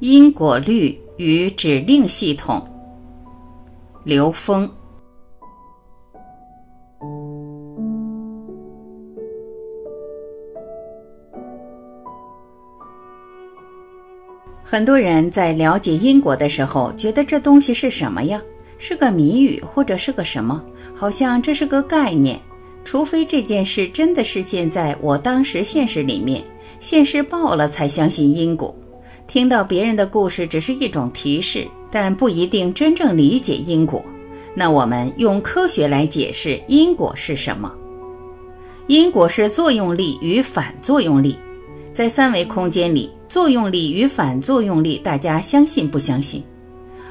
因果律与指令系统。刘峰。很多人在了解因果的时候，觉得这东西是什么呀？是个谜语，或者是个什么？好像这是个概念。除非这件事真的是现在我当时现实里面，现实报了，才相信因果。听到别人的故事只是一种提示，但不一定真正理解因果。那我们用科学来解释因果是什么？因果是作用力与反作用力。在三维空间里，作用力与反作用力，大家相信不相信？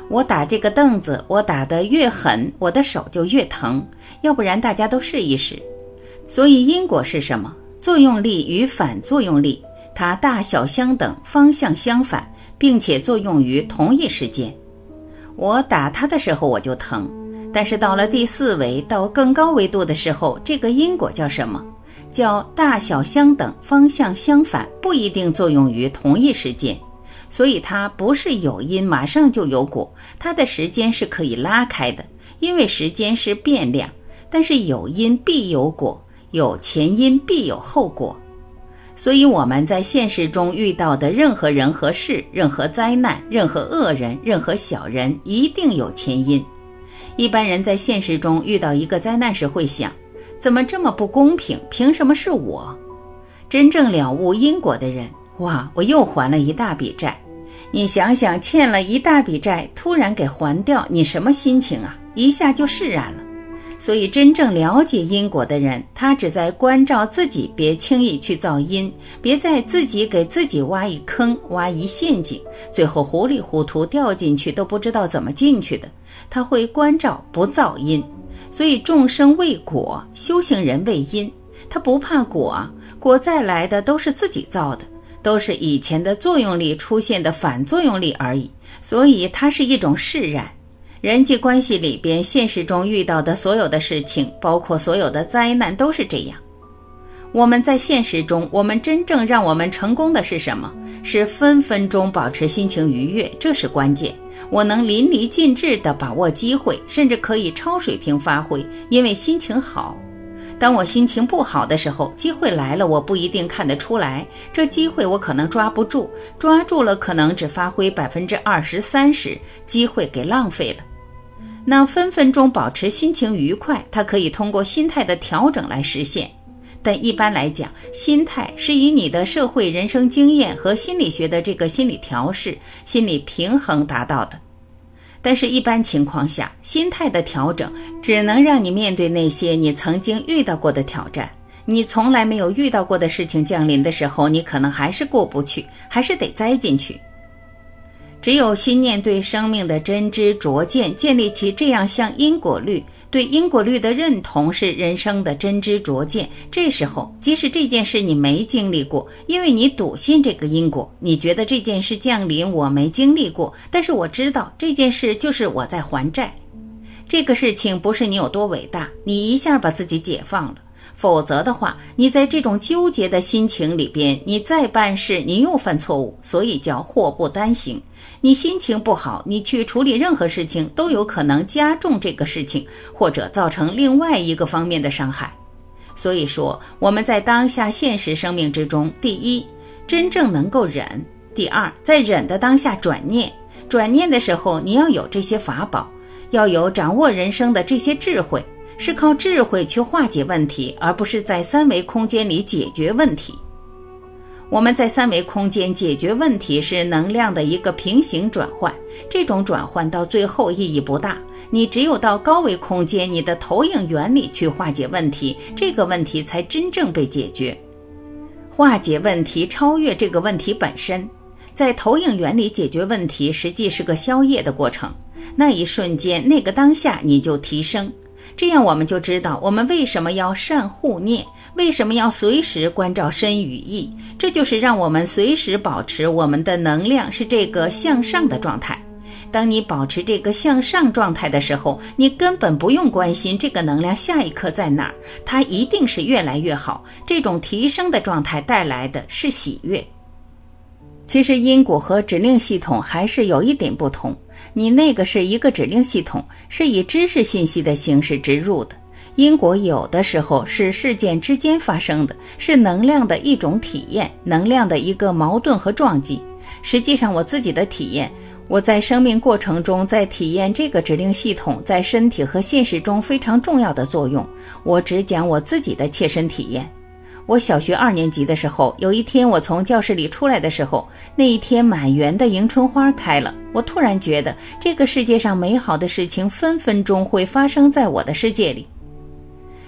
我打这个凳子，我打得越狠，我的手就越疼。要不然大家都试一试。所以因果是什么？作用力与反作用力。它大小相等，方向相反，并且作用于同一时间。我打它的时候我就疼，但是到了第四维到更高维度的时候，这个因果叫什么？叫大小相等，方向相反，不一定作用于同一时间。所以它不是有因马上就有果，它的时间是可以拉开的，因为时间是变量。但是有因必有果，有前因必有后果。所以我们在现实中遇到的任何人和事、任何灾难、任何恶人、任何小人，一定有前因。一般人在现实中遇到一个灾难时会想：怎么这么不公平？凭什么是我？真正了悟因果的人，哇，我又还了一大笔债。你想想，欠了一大笔债，突然给还掉，你什么心情啊？一下就释然了。所以，真正了解因果的人，他只在关照自己，别轻易去造因，别在自己给自己挖一坑、挖一陷阱，最后糊里糊涂掉进去都不知道怎么进去的。他会关照不造因，所以众生为果，修行人为因。他不怕果，果再来的都是自己造的，都是以前的作用力出现的反作用力而已。所以，它是一种释然。人际关系里边，现实中遇到的所有的事情，包括所有的灾难，都是这样。我们在现实中，我们真正让我们成功的是什么？是分分钟保持心情愉悦，这是关键。我能淋漓尽致地把握机会，甚至可以超水平发挥，因为心情好。当我心情不好的时候，机会来了，我不一定看得出来。这机会我可能抓不住，抓住了可能只发挥百分之二十三十，机会给浪费了。那分分钟保持心情愉快，它可以通过心态的调整来实现。但一般来讲，心态是以你的社会人生经验和心理学的这个心理调试、心理平衡达到的。但是，一般情况下，心态的调整只能让你面对那些你曾经遇到过的挑战。你从来没有遇到过的事情降临的时候，你可能还是过不去，还是得栽进去。只有心念对生命的真知灼见建立起这样像因果律，对因果律的认同是人生的真知灼见。这时候，即使这件事你没经历过，因为你笃信这个因果，你觉得这件事降临我没经历过，但是我知道这件事就是我在还债。这个事情不是你有多伟大，你一下把自己解放了。否则的话，你在这种纠结的心情里边，你再办事，你又犯错误，所以叫祸不单行。你心情不好，你去处理任何事情都有可能加重这个事情，或者造成另外一个方面的伤害。所以说，我们在当下现实生命之中，第一，真正能够忍；第二，在忍的当下转念，转念的时候，你要有这些法宝，要有掌握人生的这些智慧。是靠智慧去化解问题，而不是在三维空间里解决问题。我们在三维空间解决问题是能量的一个平行转换，这种转换到最后意义不大。你只有到高维空间，你的投影原理去化解问题，这个问题才真正被解决。化解问题超越这个问题本身，在投影原理解决问题，实际是个消业的过程。那一瞬间，那个当下，你就提升。这样我们就知道，我们为什么要善护念，为什么要随时关照身与意。这就是让我们随时保持我们的能量是这个向上的状态。当你保持这个向上状态的时候，你根本不用关心这个能量下一刻在哪儿，它一定是越来越好。这种提升的状态带来的是喜悦。其实因果和指令系统还是有一点不同。你那个是一个指令系统，是以知识信息的形式植入的。因果有的时候是事件之间发生的，是能量的一种体验，能量的一个矛盾和撞击。实际上，我自己的体验，我在生命过程中在体验这个指令系统在身体和现实中非常重要的作用。我只讲我自己的切身体验。我小学二年级的时候，有一天我从教室里出来的时候，那一天满园的迎春花开了，我突然觉得这个世界上美好的事情分分钟会发生在我的世界里。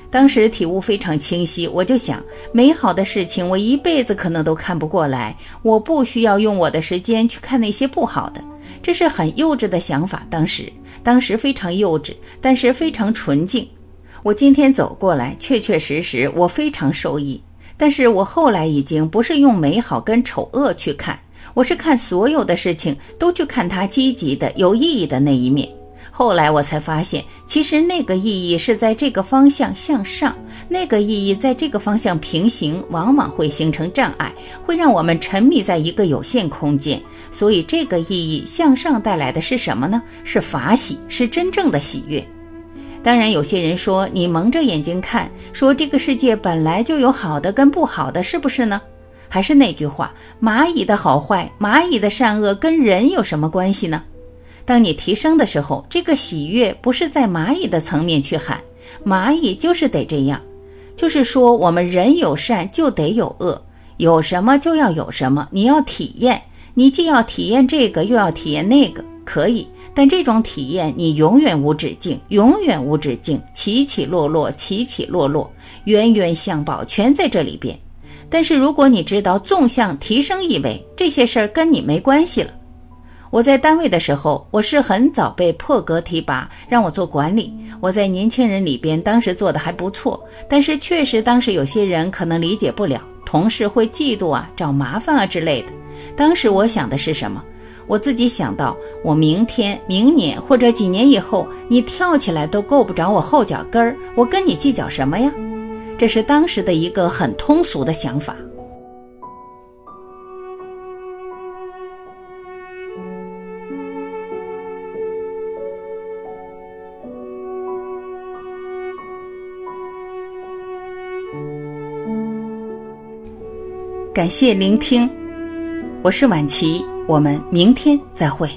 当时体悟非常清晰，我就想，美好的事情我一辈子可能都看不过来，我不需要用我的时间去看那些不好的，这是很幼稚的想法。当时，当时非常幼稚，但是非常纯净。我今天走过来，确确实实我非常受益。但是我后来已经不是用美好跟丑恶去看，我是看所有的事情都去看它积极的、有意义的那一面。后来我才发现，其实那个意义是在这个方向向上，那个意义在这个方向平行，往往会形成障碍，会让我们沉迷在一个有限空间。所以，这个意义向上带来的是什么呢？是法喜，是真正的喜悦。当然，有些人说你蒙着眼睛看，说这个世界本来就有好的跟不好的，是不是呢？还是那句话，蚂蚁的好坏，蚂蚁的善恶跟人有什么关系呢？当你提升的时候，这个喜悦不是在蚂蚁的层面去喊，蚂蚁就是得这样，就是说我们人有善就得有恶，有什么就要有什么，你要体验，你既要体验这个，又要体验那个，可以，但这种体验你永远无止境，永远无止境，起起落落，起起落落，冤冤相报全在这里边。但是如果你知道纵向提升意味，这些事儿跟你没关系了。我在单位的时候，我是很早被破格提拔，让我做管理。我在年轻人里边，当时做的还不错，但是确实当时有些人可能理解不了，同事会嫉妒啊、找麻烦啊之类的。当时我想的是什么？我自己想到，我明天、明年或者几年以后，你跳起来都够不着我后脚跟儿，我跟你计较什么呀？这是当时的一个很通俗的想法。感谢聆听，我是晚琪，我们明天再会。